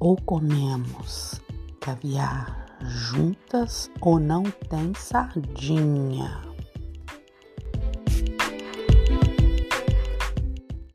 ou comemos caviar juntas ou não tem sardinha.